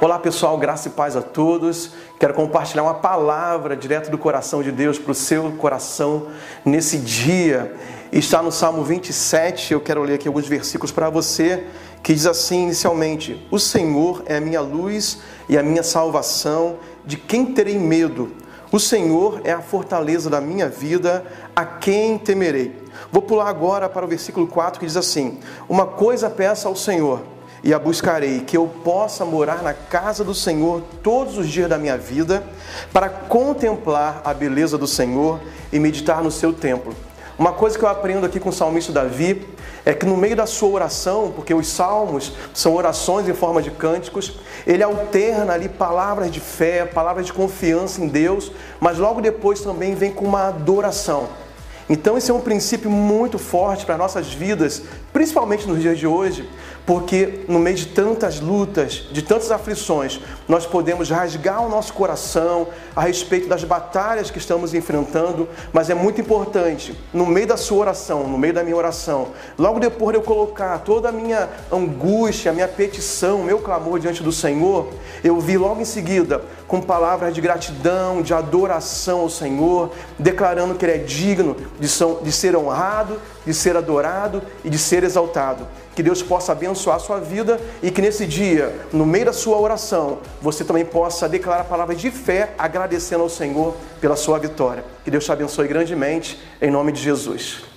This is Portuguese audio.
Olá pessoal, graça e paz a todos. Quero compartilhar uma palavra direto do coração de Deus para o seu coração nesse dia. Está no Salmo 27, eu quero ler aqui alguns versículos para você, que diz assim inicialmente: O Senhor é a minha luz e a minha salvação, de quem terei medo? O Senhor é a fortaleza da minha vida, a quem temerei? Vou pular agora para o versículo 4 que diz assim: Uma coisa peço ao Senhor e a buscarei, que eu possa morar na casa do Senhor todos os dias da minha vida, para contemplar a beleza do Senhor e meditar no seu templo. Uma coisa que eu aprendo aqui com o salmista Davi é que no meio da sua oração, porque os salmos são orações em forma de cânticos, ele alterna ali palavras de fé, palavras de confiança em Deus, mas logo depois também vem com uma adoração. Então, esse é um princípio muito forte para nossas vidas, principalmente nos dias de hoje, porque no meio de tantas lutas, de tantas aflições, nós podemos rasgar o nosso coração a respeito das batalhas que estamos enfrentando, mas é muito importante, no meio da sua oração, no meio da minha oração, logo depois de eu colocar toda a minha angústia, a minha petição, o meu clamor diante do Senhor, eu vi logo em seguida com palavras de gratidão, de adoração ao Senhor, declarando que Ele é digno de ser honrado, de ser adorado e de ser exaltado. Que Deus possa abençoar a sua vida e que nesse dia, no meio da sua oração, você também possa declarar palavras de fé, agradecendo ao Senhor pela sua vitória. Que Deus te abençoe grandemente, em nome de Jesus.